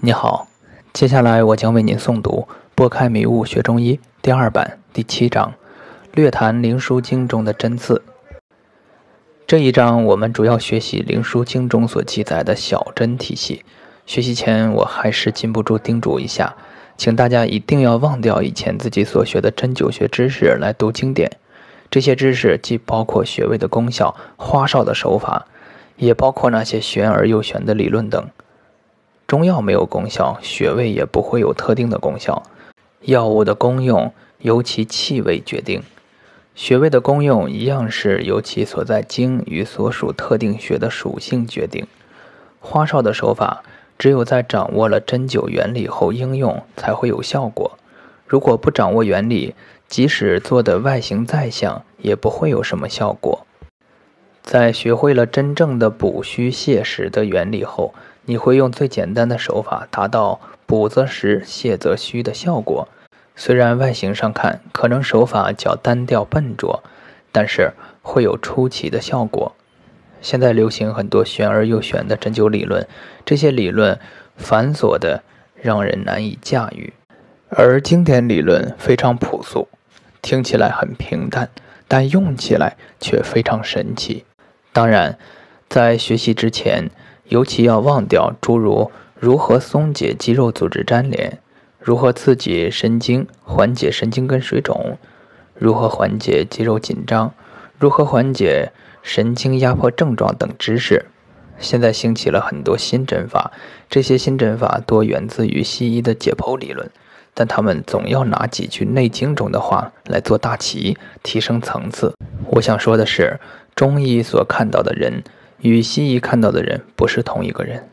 你好，接下来我将为您诵读《拨开迷雾学中医》第二版第七章，略谈《灵枢经》中的针刺。这一章我们主要学习《灵枢经》中所记载的小针体系。学习前，我还是禁不住叮嘱一下，请大家一定要忘掉以前自己所学的针灸学知识来读经典。这些知识既包括穴位的功效、花哨的手法，也包括那些玄而又玄的理论等。中药没有功效，穴位也不会有特定的功效。药物的功用由其气味决定，穴位的功用一样是由其所在经与所属特定穴的属性决定。花哨的手法，只有在掌握了针灸原理后应用才会有效果。如果不掌握原理，即使做的外形再像，也不会有什么效果。在学会了真正的补虚泻实的原理后，你会用最简单的手法达到补则实、泻则虚的效果。虽然外形上看可能手法较单调笨拙，但是会有出奇的效果。现在流行很多玄而又玄的针灸理论，这些理论繁琐的让人难以驾驭，而经典理论非常朴素，听起来很平淡，但用起来却非常神奇。当然，在学习之前。尤其要忘掉诸如如何松解肌肉组织粘连，如何刺激神经缓解神经根水肿，如何缓解肌肉紧张，如何缓解神经压迫症状等知识。现在兴起了很多新针法，这些新针法多源自于西医的解剖理论，但他们总要拿几句《内经》中的话来做大旗，提升层次。我想说的是，中医所看到的人。与西医看到的人不是同一个人。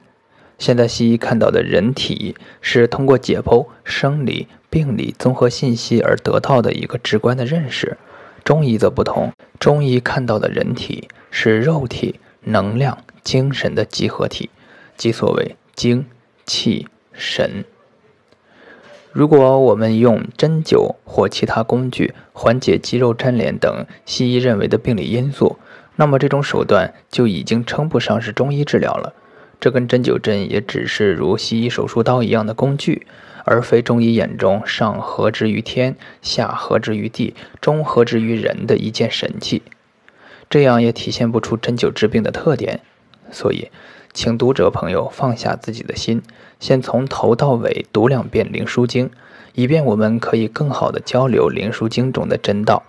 现在西医看到的人体是通过解剖、生理、病理综合信息而得到的一个直观的认识，中医则不同。中医看到的人体是肉体、能量、精神的集合体，即所谓精、气、神。如果我们用针灸或其他工具缓解肌肉粘连等西医认为的病理因素，那么这种手段就已经称不上是中医治疗了，这根针灸针也只是如西医手术刀一样的工具，而非中医眼中上合之于天，下合之于地，中合之于人的一件神器。这样也体现不出针灸治病的特点。所以，请读者朋友放下自己的心，先从头到尾读两遍《灵枢经》，以便我们可以更好的交流《灵枢经》中的真道。